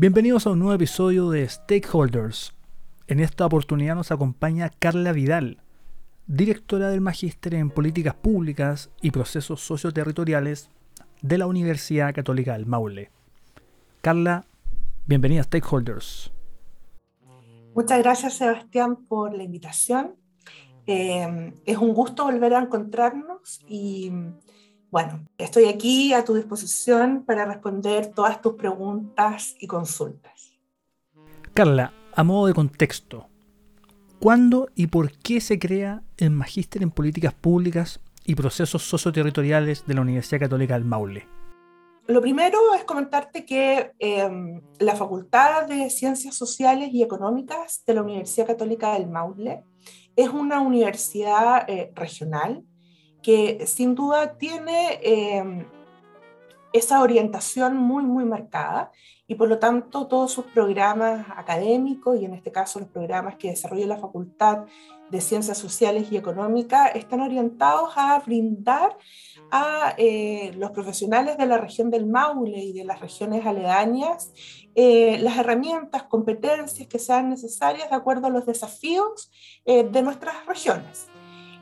Bienvenidos a un nuevo episodio de Stakeholders. En esta oportunidad nos acompaña Carla Vidal, directora del Magíster en Políticas Públicas y Procesos Socioterritoriales de la Universidad Católica del Maule. Carla, bienvenida a Stakeholders. Muchas gracias Sebastián por la invitación. Eh, es un gusto volver a encontrarnos y bueno, estoy aquí a tu disposición para responder todas tus preguntas y consultas. Carla, a modo de contexto, ¿cuándo y por qué se crea el Magíster en Políticas Públicas y Procesos Socioterritoriales de la Universidad Católica del Maule? Lo primero es comentarte que eh, la Facultad de Ciencias Sociales y Económicas de la Universidad Católica del Maule es una universidad eh, regional que sin duda tiene eh, esa orientación muy, muy marcada y por lo tanto todos sus programas académicos y en este caso los programas que desarrolla la Facultad de Ciencias Sociales y Económicas están orientados a brindar a eh, los profesionales de la región del Maule y de las regiones aledañas eh, las herramientas, competencias que sean necesarias de acuerdo a los desafíos de nuestras regiones.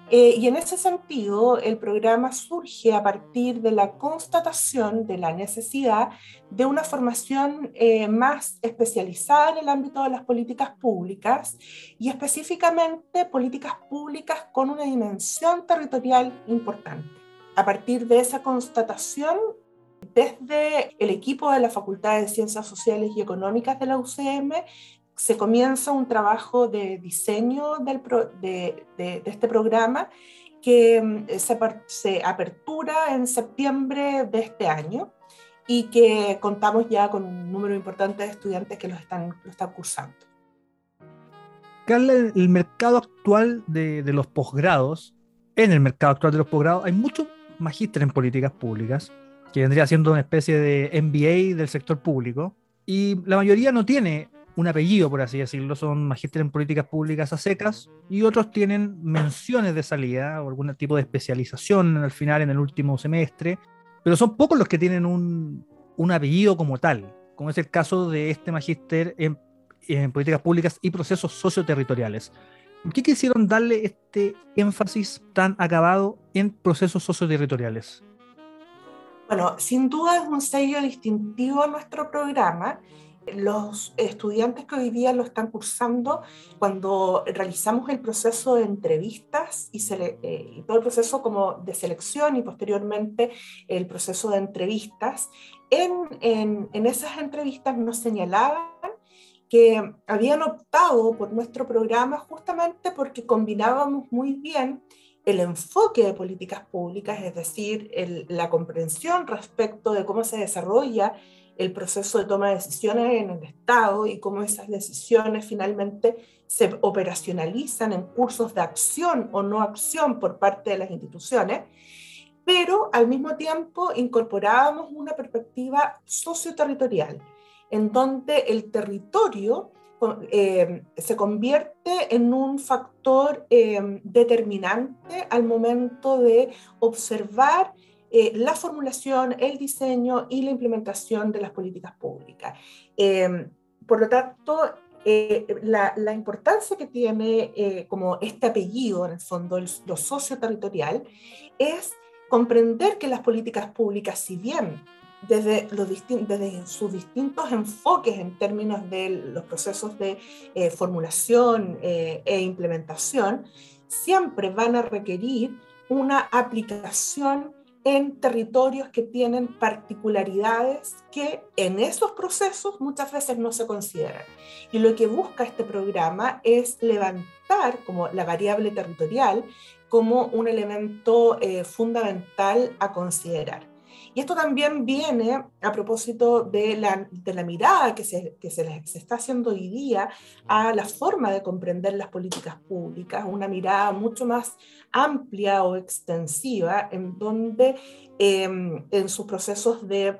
Eh, y en ese sentido, el programa surge a partir de la constatación de la necesidad de una formación eh, más especializada en el ámbito de las políticas públicas y específicamente políticas públicas con una dimensión territorial importante. A partir de esa constatación, desde el equipo de la Facultad de Ciencias Sociales y Económicas de la UCM, se comienza un trabajo de diseño del de, de, este programa que mm, se, se, apertura en septiembre de este año y que contamos ya con un número importante de estudiantes que lo están, lo están cursando. Carla, el mercado actual de, de los posgrados, en el mercado actual de los posgrados, hay muchos magísteres en políticas públicas, que vendría siendo una especie de MBA del sector público, y la mayoría no tiene un apellido, por así decirlo, son magíster en políticas públicas a secas, y otros tienen menciones de salida o algún tipo de especialización al final, en el último semestre, pero son pocos los que tienen un, un apellido como tal, como es el caso de este magíster en, en, políticas públicas y procesos socioterritoriales. ¿Por qué quisieron darle este énfasis tan acabado en procesos socioterritoriales? Bueno, sin duda es un sello distintivo a nuestro programa los estudiantes que hoy día lo están cursando, cuando realizamos el proceso de entrevistas y, eh, todo el proceso como de selección y posteriormente el proceso de entrevistas, en, en, esas entrevistas nos señalaban que habían optado por nuestro programa justamente porque combinábamos muy bien el enfoque de políticas públicas, es decir, la comprensión respecto de cómo se desarrolla el proceso de toma de decisiones en el Estado y cómo esas decisiones finalmente se operacionalizan en cursos de acción o no acción por parte de las instituciones, pero al mismo tiempo incorporábamos una perspectiva socioterritorial, en donde el territorio eh, se convierte en un factor eh, determinante al momento de observar eh, la formulación, el diseño y la implementación de las políticas públicas. Em, por lo tanto, eh, la, importancia que tiene eh, como este apellido, en el fondo, el, lo socioterritorial, es comprender que las políticas públicas, si bien desde, los desde sus distintos enfoques en términos de los procesos de formulación e implementación, siempre van a requerir una aplicación en territorios que tienen particularidades que en esos procesos muchas veces no se consideran. Y lo que busca este programa es levantar como la variable territorial como un elemento eh, fundamental a considerar. Y esto también viene a propósito de la, de la mirada que, se, que se, se, está haciendo hoy día a la forma de comprender las políticas públicas, una mirada mucho más amplia o extensiva, en donde eh, en sus procesos de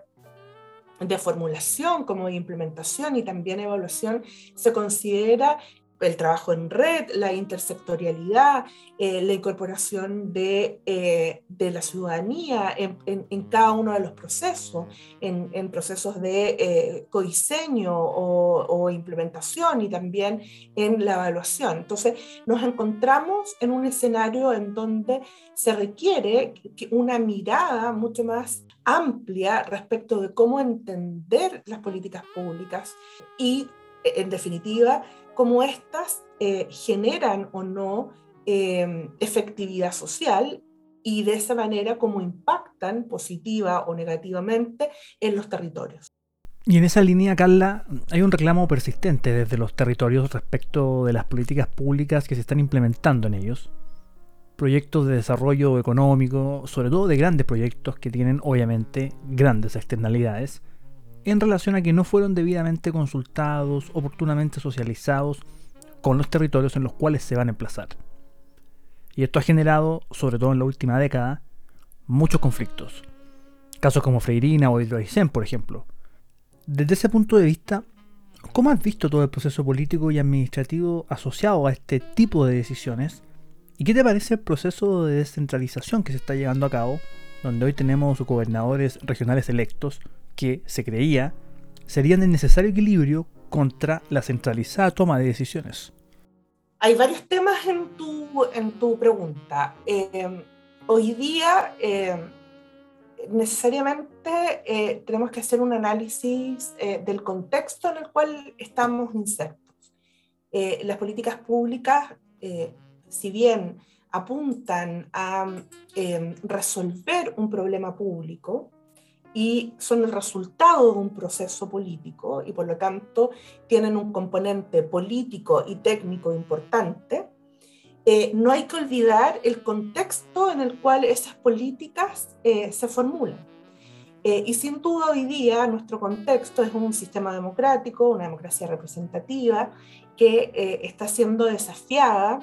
de formulación como de implementación y también evaluación se considera el trabajo en red, la intersectorialidad, eh, la incorporación de, eh, de la ciudadanía en, cada uno de los procesos, en, en procesos de eh, codiseño o, o, implementación y también en la evaluación. Entonces, nos encontramos en un escenario en donde se requiere una mirada mucho más amplia respecto de cómo entender las políticas públicas y, en definitiva, cómo éstas eh, generan o no eh, efectividad social y de esa manera cómo impactan positiva o negativamente en los territorios. Y en esa línea, Carla, hay un reclamo persistente desde los territorios respecto de las políticas públicas que se están implementando en ellos. Proyectos de desarrollo económico, sobre todo de grandes proyectos que tienen obviamente grandes externalidades, en relación a que no fueron debidamente consultados, oportunamente socializados con los territorios en los cuales se van a emplazar. Y esto ha generado, sobre todo en la última década, muchos conflictos. Casos como Freirina o Hidroaicén, por ejemplo. Desde ese punto de vista, ¿cómo has visto todo el proceso político y administrativo asociado a este tipo de decisiones? ¿Y qué te parece el proceso de descentralización que se está llevando a cabo, donde hoy tenemos gobernadores regionales electos que se creía serían el necesario equilibrio contra la centralizada toma de decisiones. Hay varios temas en tu, en tu pregunta. Eh, hoy día eh, necesariamente eh, tenemos que hacer un análisis eh, del contexto en el cual estamos insertos. Eh, las políticas públicas, si bien apuntan a resolver un problema público, y son el resultado de un proceso político y por lo tanto tienen un componente político y técnico importante, eh, no hay que olvidar el contexto en el cual esas políticas eh, se formulan. Eh, y sin duda hoy día nuestro contexto es un sistema democrático, una democracia representativa que eh, está siendo desafiada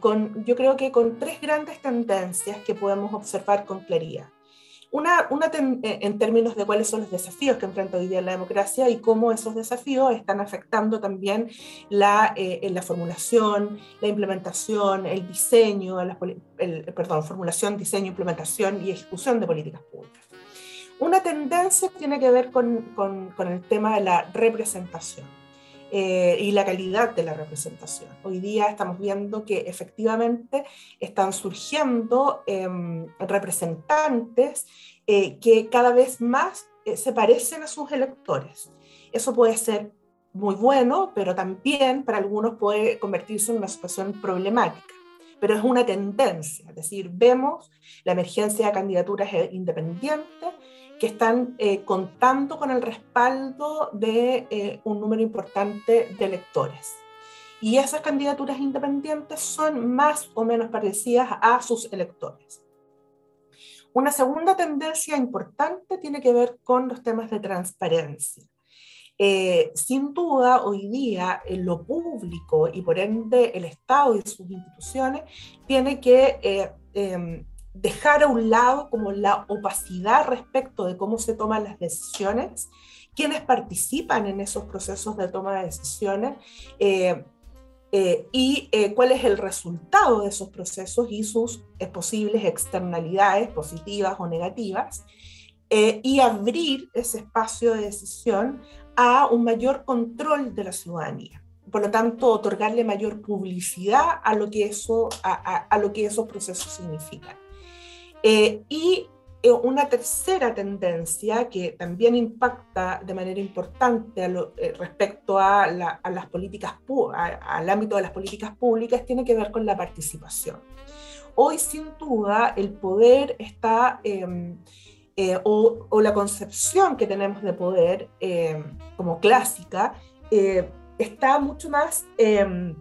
con, yo creo que con tres grandes tendencias que podemos observar con claridad. Una, una eh, en términos de cuáles son los desafíos que enfrenta hoy día la democracia y cómo esos desafíos están afectando también la, eh, la formulación, la implementación, el diseño, la, el, perdón, formulación, diseño, implementación y ejecución de políticas públicas. Una tendencia tiene que ver con, con, con el tema de la representación. Eh, y la calidad de la representación. Hoy día estamos viendo que efectivamente están surgiendo eh, representantes eh, que cada vez más eh, se parecen a sus electores. Eso puede ser muy bueno, pero también para algunos puede convertirse en una situación problemática. Pero es una tendencia, es decir, vemos la emergencia de candidaturas independientes que están eh, contando con el respaldo de eh, un número importante de electores. Y esas candidaturas independientes son más o menos parecidas a sus electores. Una segunda tendencia importante tiene que ver con los temas de transparencia. Eh, sin duda, hoy día lo público y por ende el Estado y sus instituciones tiene que eh, eh, dejar a un lado como la opacidad respecto de cómo se toman las decisiones, quienes participan en esos procesos de toma de decisiones eh, eh, y eh, cuál es el resultado de esos procesos y sus posibles externalidades positivas o negativas, y abrir ese espacio de decisión a un mayor control de la ciudadanía por lo tanto, otorgarle mayor publicidad a lo que, eso, a lo que esos procesos significan. Eh, y eh, una tercera tendencia que también impacta de manera importante eh, respecto a, la, a, las políticas, al ámbito de las políticas públicas tiene que ver con la participación. Hoy, sin duda, el poder está, em, o, o, la concepción que tenemos de poder em, como clásica, está mucho más em,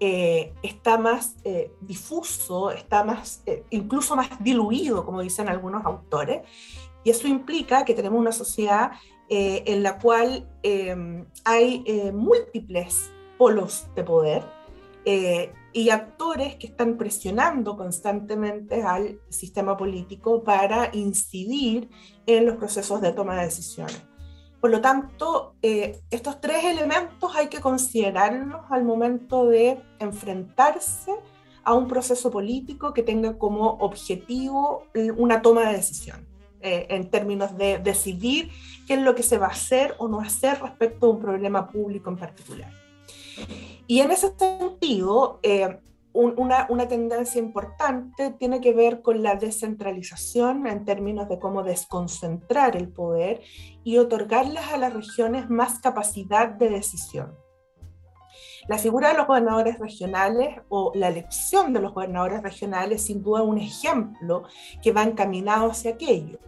desconcentrado está más difuso, está más, incluso más diluido, como dicen algunos autores, y eso implica que tenemos una sociedad en la cual hay múltiples polos de poder y actores que están presionando constantemente al sistema político para incidir en los procesos de toma de decisiones. Por lo tanto, eh, estos tres elementos hay que considerarlos al momento de enfrentarse a un proceso político que tenga como objetivo una toma de decisión, eh, en términos de decidir qué es lo que se va a hacer o no hacer respecto a un problema público en particular. Y en ese sentido, eh, una, tendencia importante tiene que ver con la descentralización en términos de cómo desconcentrar el poder y otorgarles a las regiones más capacidad de decisión. La figura de los gobernadores regionales o la elección de los gobernadores regionales sin duda un ejemplo que va encaminado hacia aquello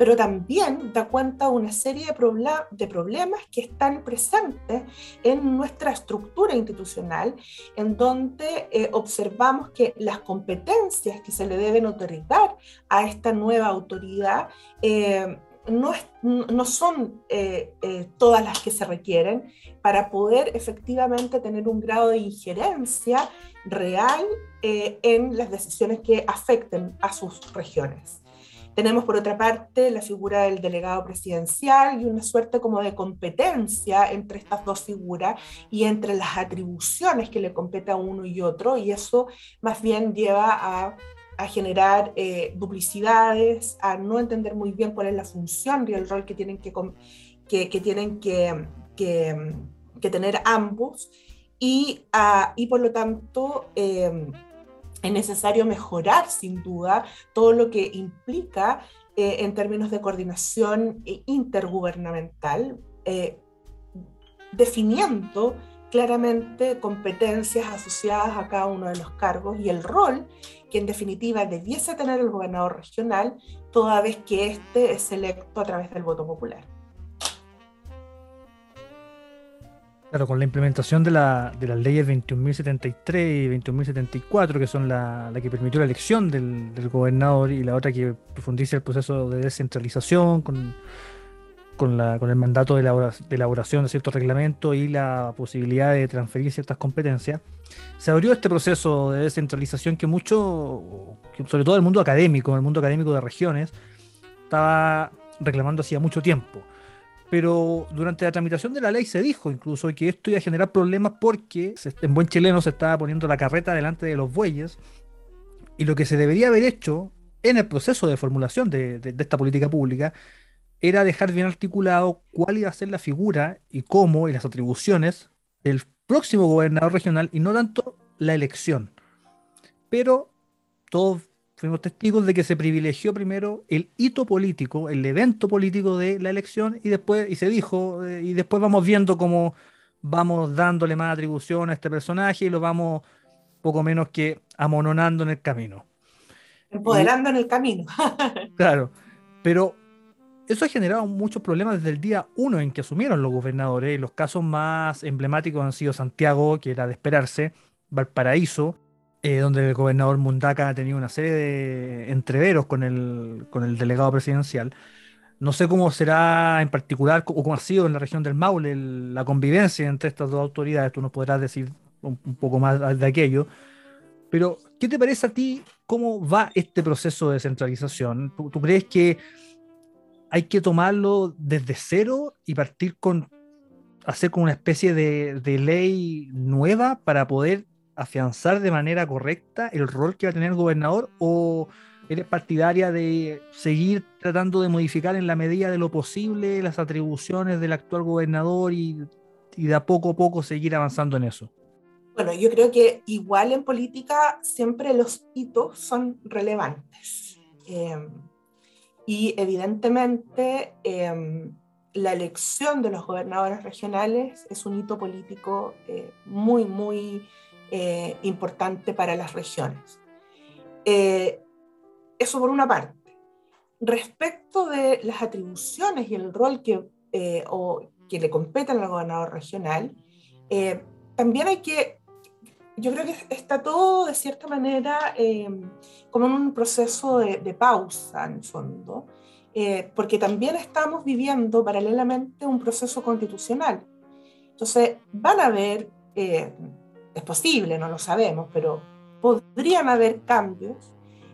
pero también da cuenta de una serie de, problemas que están presentes en nuestra estructura institucional, en donde eh, observamos que las competencias que se le deben otorgar a esta nueva autoridad eh, no, no, son eh, todas las que se requieren para poder efectivamente tener un grado de injerencia real en las decisiones que afecten a sus regiones. Tenemos por otra parte la figura del delegado presidencial y una suerte como de competencia entre estas dos figuras y entre las atribuciones que le compete a uno y otro, y eso más bien lleva a, a generar eh, duplicidades, a no entender muy bien cuál es la función y el rol que tienen que, que, que tienen que, que, tener ambos, y, uh, y por lo tanto... Eh, es necesario mejorar sin duda todo lo que implica eh, en términos de coordinación intergubernamental, eh, definiendo claramente competencias asociadas a cada uno de los cargos y el rol que en definitiva debiese tener el gobernador regional toda vez que éste es electo a través del voto popular. Claro, con la implementación de, la, de las leyes 21.073 y 21.074, que son la, la, que permitió la elección del, gobernador y la otra que profundiza el proceso de descentralización con el mandato de, de elaboración de ciertos reglamentos y la posibilidad de transferir ciertas competencias, se abrió este proceso de descentralización que mucho, sobre todo el mundo académico, el mundo académico de regiones, estaba reclamando hacía mucho tiempo pero durante la tramitación de la ley se dijo incluso que esto iba a generar problemas porque en buen chileno se estaba poniendo la carreta delante de los bueyes y lo que se debería haber hecho en el proceso de formulación de, esta política pública era dejar bien articulado cuál iba a ser la figura y cómo y las atribuciones del próximo gobernador regional y no tanto la elección. Pero todos fuimos testigos de que se privilegió primero el hito político, el evento político de la elección y después y se dijo eh, y después vamos viendo cómo vamos dándole más atribución a este personaje y lo vamos poco menos que amononando en el camino. Empoderando en el camino. claro, pero eso ha generado muchos problemas desde el día uno en que asumieron los gobernadores. Los casos más emblemáticos han sido Santiago, que era de esperarse, Valparaíso, eh, donde el gobernador Mundaca ha tenido una serie de entreveros con el, con el delegado presidencial. No sé cómo será en particular o cómo ha sido en la región del Maule la convivencia entre estas dos autoridades. Tú nos podrás decir un, poco más de aquello. Pero, ¿qué te parece a ti cómo va este proceso de descentralización? ¿Tú, ¿Tú, crees que hay que tomarlo desde cero y partir con hacer como una especie de, de ley nueva para poder afianzar de manera correcta el rol que va a tener el gobernador o eres partidaria de seguir tratando de modificar en la medida de lo posible las atribuciones del actual gobernador y, de a poco a poco seguir avanzando en eso? Bueno, yo creo que igual en política siempre los hitos son relevantes. Em, y evidentemente em, la elección de los gobernadores regionales es un hito político eh, muy, muy eh, importante para las regiones. Eh, eso por una parte. Respecto de las atribuciones y el rol que, eh, o, que le competen al gobernador regional, también hay que, yo creo que está todo de cierta manera eh, como en un proceso de, de, pausa, en el fondo, eh, porque también estamos viviendo paralelamente un proceso constitucional. Entonces, van a haber, eh, es posible, no lo sabemos, pero podrían haber cambios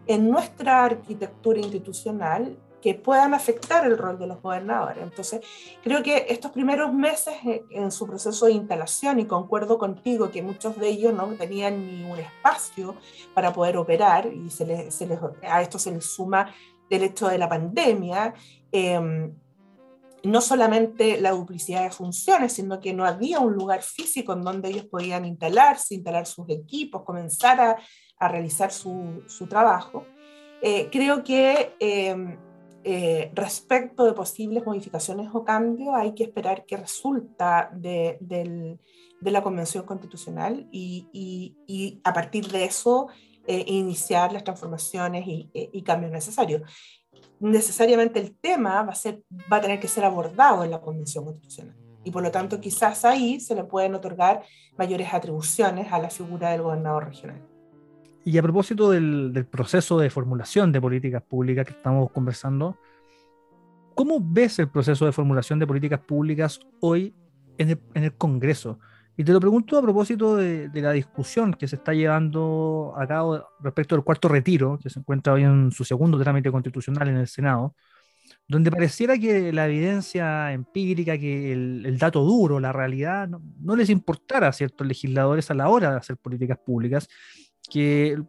en nuestra arquitectura institucional que puedan afectar el rol de los gobernadores. Entonces, creo que estos primeros meses en su proceso de instalación, y concuerdo contigo que muchos de ellos no tenían ni un espacio para poder operar, y se les, se les, a esto se les suma el hecho de la pandemia, eh, no solamente la duplicidad de funciones, sino que no había un lugar físico en donde ellos podían instalarse, instalar sus equipos, comenzar a, realizar su, trabajo. Eh, creo que eh, eh, respecto de posibles modificaciones o cambios, hay que esperar qué resulta de, la Convención Constitucional y, a partir de eso eh, iniciar las transformaciones y, y, cambios necesarios. Necesariamente el tema va a, ser, va a tener que ser abordado en la Convención Constitucional y por lo tanto quizás ahí se le pueden otorgar mayores atribuciones a la figura del gobernador regional. Y a propósito del, del, proceso de formulación de políticas públicas que estamos conversando, ¿cómo ves el proceso de formulación de políticas públicas hoy en el, en el Congreso? Y te lo pregunto a propósito de, de, la discusión que se está llevando a cabo respecto del cuarto retiro, que se encuentra hoy en su segundo trámite constitucional en el Senado, donde pareciera que la evidencia empírica, que el, el dato duro, la realidad, no, no les importara a ciertos legisladores a la hora de hacer políticas públicas que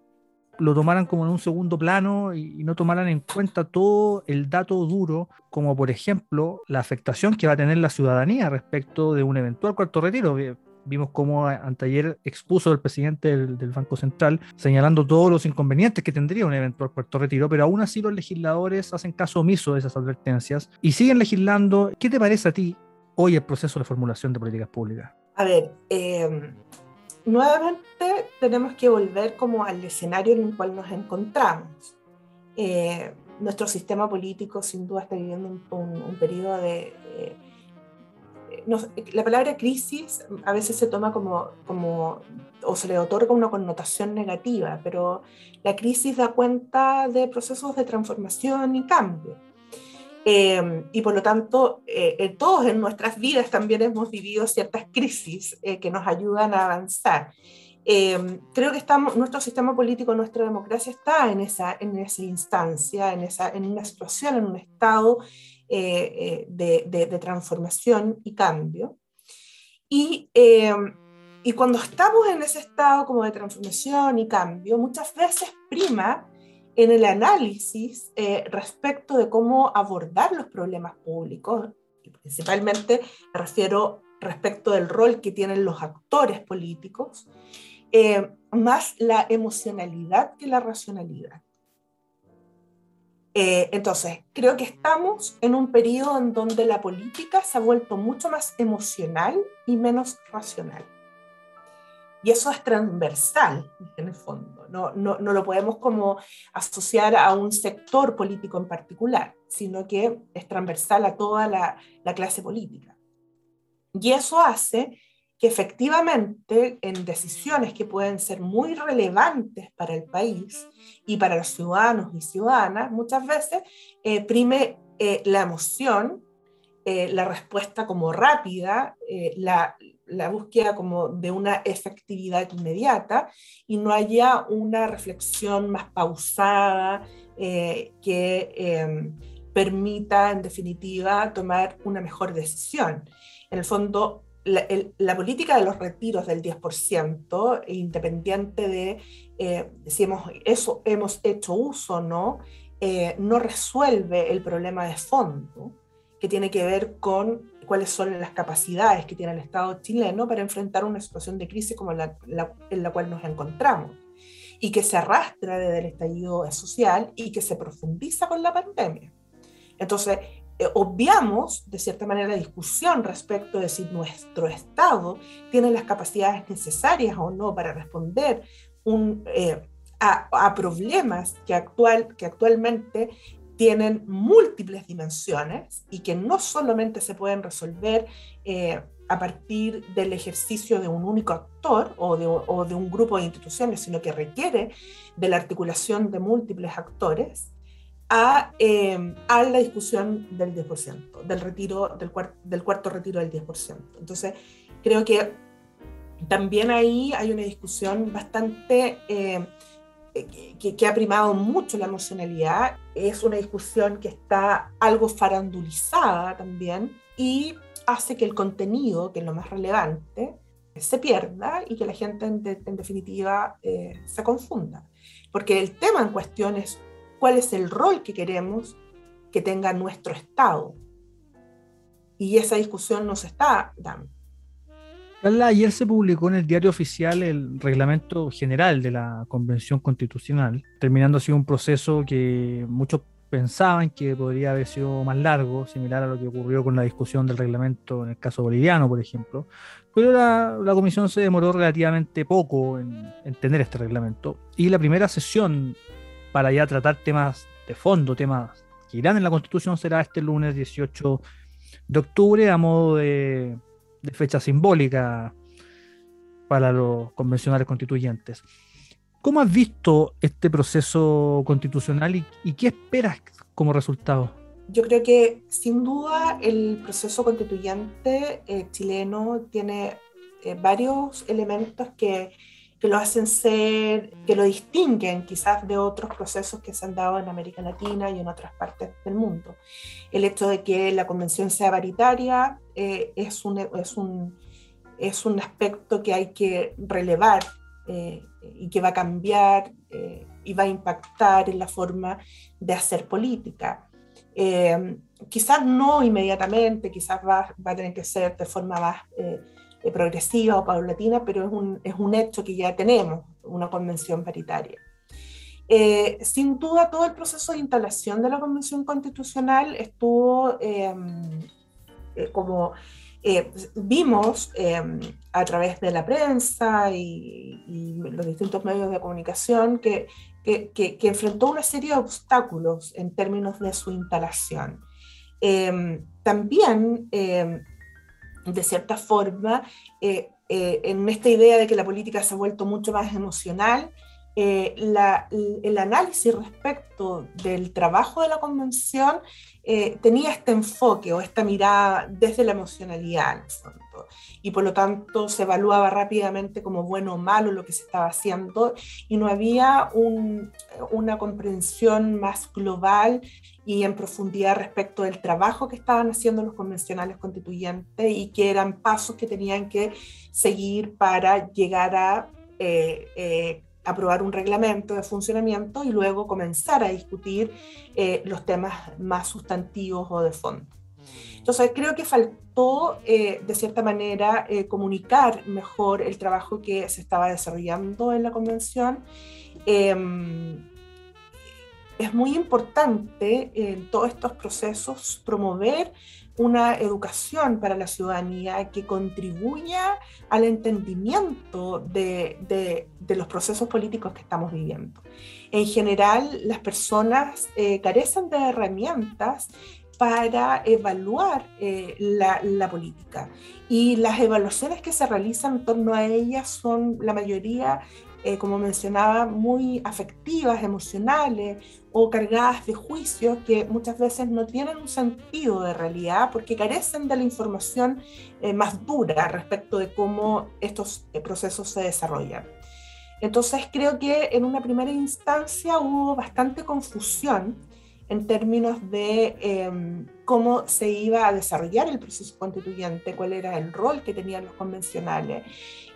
lo tomaran como en un segundo plano y, y, no tomaran en cuenta todo el dato duro, como por ejemplo la afectación que va a tener la ciudadanía respecto de un eventual cuarto retiro. Vimos cómo anteayer expuso el presidente del, Banco Central señalando todos los inconvenientes que tendría un eventual cuarto retiro, pero aún así los legisladores hacen caso omiso de esas advertencias y siguen legislando. ¿Qué te parece a ti hoy el proceso de formulación de políticas públicas? A ver, eh nuevamente tenemos que volver como al escenario en el cual nos encontramos. Eh, nuestro sistema político sin duda está viviendo un, un, un periodo de... Eh, la palabra crisis a veces se toma como, como, o se le otorga una connotación negativa, pero la crisis da cuenta de procesos de transformación y cambio. Eh, y por lo tanto, eh, todos en nuestras vidas también hemos vivido ciertas crisis eh, que nos ayudan a avanzar. creo que estamos, nuestro sistema político, nuestra democracia está en esa, en esa instancia, en, esa, en una situación, en un estado de, de, de, transformación y cambio. Y, y cuando estamos en ese estado como de transformación y cambio, muchas veces prima en el análisis eh, respecto de cómo abordar los problemas públicos, principalmente me refiero respecto del rol que tienen los actores políticos, eh, más la emocionalidad que la racionalidad. Eh, entonces, creo que estamos en un periodo en donde la política se ha vuelto mucho más emocional y menos racional. Y eso es transversal, en el fondo. No, no, no, lo podemos como asociar a un sector político en particular, sino que es transversal a toda la, la clase política. Y eso hace que efectivamente en decisiones que pueden ser muy relevantes para el país y para los ciudadanos y ciudadanas, muchas veces eh, prime eh, la emoción, eh, la respuesta como rápida, eh, la, la búsqueda como de una efectividad inmediata y no haya una reflexión más pausada que eh, permita, en definitiva, tomar una mejor decisión. En el fondo, la, el, la política de los retiros del 10%, independiente de eh, si hemos, eso, hemos hecho uso o no, eh, no resuelve el problema de fondo que tiene que ver con cuáles son las capacidades que tiene el Estado chileno para enfrentar una situación de crisis como la, la, en la cual nos encontramos y que se arrastra desde el estallido social y que se profundiza con la pandemia. Entonces, eh, obviamos de cierta manera la discusión respecto de si nuestro Estado tiene las capacidades necesarias o no para responder eh, a, a, problemas que, actual, que actualmente tienen múltiples dimensiones y que no solamente se pueden resolver eh, a partir del ejercicio de un único actor o de, o de, un grupo de instituciones, sino que requiere de la articulación de múltiples actores, a, eh, a la discusión del 10%, del, retiro, del, cuarto retiro del 10%. Entonces, creo que también ahí hay una discusión bastante... Eh, que, ha primado mucho la emocionalidad, es una discusión que está algo farandulizada también y hace que el contenido, que es lo más relevante, se pierda y que la gente en definitiva eh, se confunda. Porque el tema en cuestión es cuál es el rol que queremos que tenga nuestro Estado. Y esa discusión no se está dando. Carla, ayer se publicó en el diario oficial el reglamento general de la Convención Constitucional, terminando así un proceso que muchos pensaban que podría haber sido más largo, similar a lo que ocurrió con la discusión del reglamento en el caso boliviano, por ejemplo. Pero la, la comisión se demoró relativamente poco en, en, tener este reglamento. Y la primera sesión para ya tratar temas de fondo, temas que irán en la Constitución, será este lunes 18 de octubre a modo de fecha simbólica para los convencionales constituyentes. ¿Cómo has visto este proceso constitucional y, y, qué esperas como resultado? Yo creo que sin duda el proceso constituyente eh, chileno tiene eh, varios elementos que, que, lo hacen ser, que lo distinguen quizás de otros procesos que se han dado en América Latina y en otras partes del mundo. El hecho de que la convención sea paritaria eh, es, un, es, un, es un aspecto que hay que relevar eh, y que va a cambiar eh, y va a impactar en la forma de hacer política. Eh, quizás no inmediatamente, quizás va, va, a tener que ser de forma más eh, progresiva o paulatina, pero es un, es un hecho que ya tenemos, una convención paritaria. Eh, sin duda, todo el proceso de instalación de la Convención Constitucional estuvo eh, eh, como vimos a través de la prensa y, los distintos medios de comunicación que, que, que, que, enfrentó una serie de obstáculos en términos de su instalación. también, de cierta forma, en esta idea de que la política se ha vuelto mucho más emocional, eh, el análisis respecto del trabajo de la convención eh, tenía este enfoque o esta mirada desde la emocionalidad, y por lo tanto se evaluaba rápidamente como bueno o malo lo que se estaba haciendo y no había un, una comprensión más global y en profundidad respecto del trabajo que estaban haciendo los convencionales constituyentes y que eran pasos que tenían que seguir para llegar a eh, eh, aprobar un reglamento de funcionamiento y luego comenzar a discutir eh, los temas más sustantivos o de fondo. Entonces, creo que faltó, eh, de cierta manera, eh, comunicar mejor el trabajo que se estaba desarrollando en la convención. Em, es muy importante en todos estos procesos promover una educación para la ciudadanía que contribuya al entendimiento de, de, de los procesos políticos que estamos viviendo. En general, las personas eh, carecen de herramientas para evaluar eh, la, política. Y las evaluaciones que se realizan en torno a ellas son la mayoría eh, como mencionaba, muy afectivas, emocionales o cargadas de juicios que muchas veces no tienen un sentido de realidad porque carecen de la información eh, más dura respecto de cómo estos procesos se desarrollan. Entonces creo que en una primera instancia hubo bastante confusión en términos de eh, cómo se iba a desarrollar el proceso constituyente, cuál era el rol que tenían los convencionales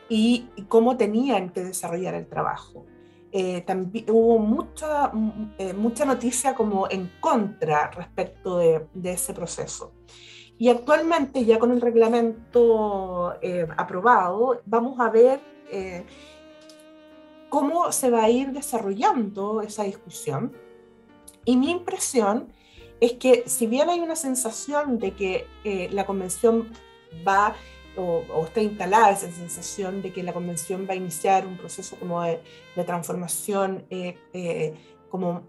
y, y cómo tenían que desarrollar el trabajo. Eh, también hubo mucha, eh, mucha noticia como en contra respecto de, de, ese proceso. Y actualmente, ya con el reglamento eh, aprobado, vamos a ver eh, cómo se va a ir desarrollando esa discusión. Y mi impresión es que si bien hay una sensación de que eh, la convención va o, está instalada esa sensación de que la convención va a iniciar un proceso como de, transformación eh, eh, como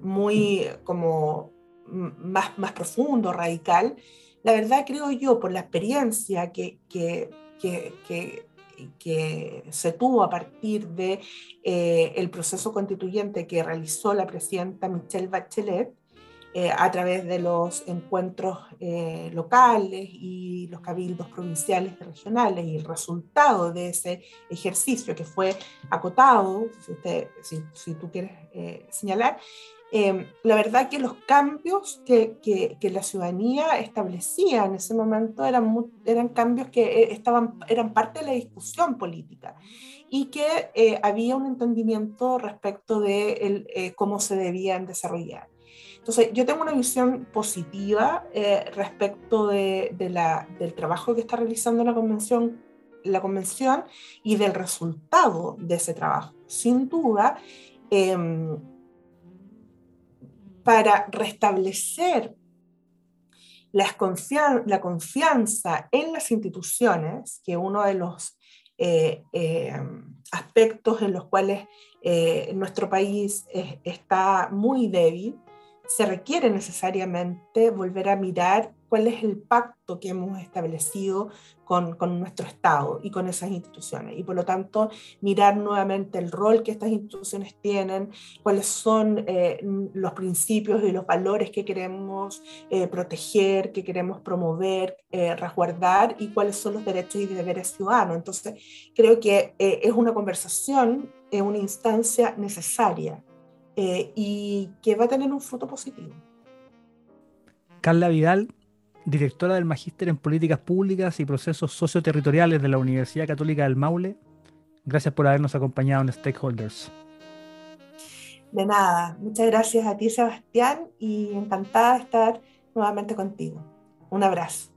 muy como más, más profundo, radical, la verdad creo yo, por la experiencia que, que, que se tuvo a partir de el proceso constituyente que realizó la presidenta Michelle Bachelet, eh, a través de los encuentros eh, locales y los cabildos provinciales y regionales. Y el resultado de ese ejercicio que fue acotado, si, usted, si, si tú quieres eh, la verdad que los cambios que, que, que, la ciudadanía establecía en ese momento eran, eran cambios que estaban, eran parte de la discusión política y que había un entendimiento respecto de el, cómo se debían desarrollar. Entonces, yo tengo una visión positiva eh, respecto de, la, del trabajo que está realizando la convención, la convención y del resultado de ese trabajo. Sin duda, em, para restablecer la confianza en las instituciones, que uno de los eh, em, aspectos en los cuales eh, nuestro país está muy débil, se requiere necesariamente volver a mirar cuál es el pacto que hemos establecido con, con, nuestro Estado y con esas instituciones. Y por lo tanto, mirar nuevamente el rol que estas instituciones tienen, cuáles son eh, los principios y los valores que queremos eh, proteger, que queremos promover, eh, resguardar y cuáles son los derechos y deberes ciudadanos. Entonces, creo que es una conversación, es una instancia necesaria eh, y que va a tener un fruto positivo. Carla Vidal, directora del Magíster en Políticas Públicas y Procesos Socioterritoriales de la Universidad Católica del Maule, gracias por habernos acompañado en Stakeholders. De nada, muchas gracias a ti Sebastián y encantada de estar nuevamente contigo. Un abrazo.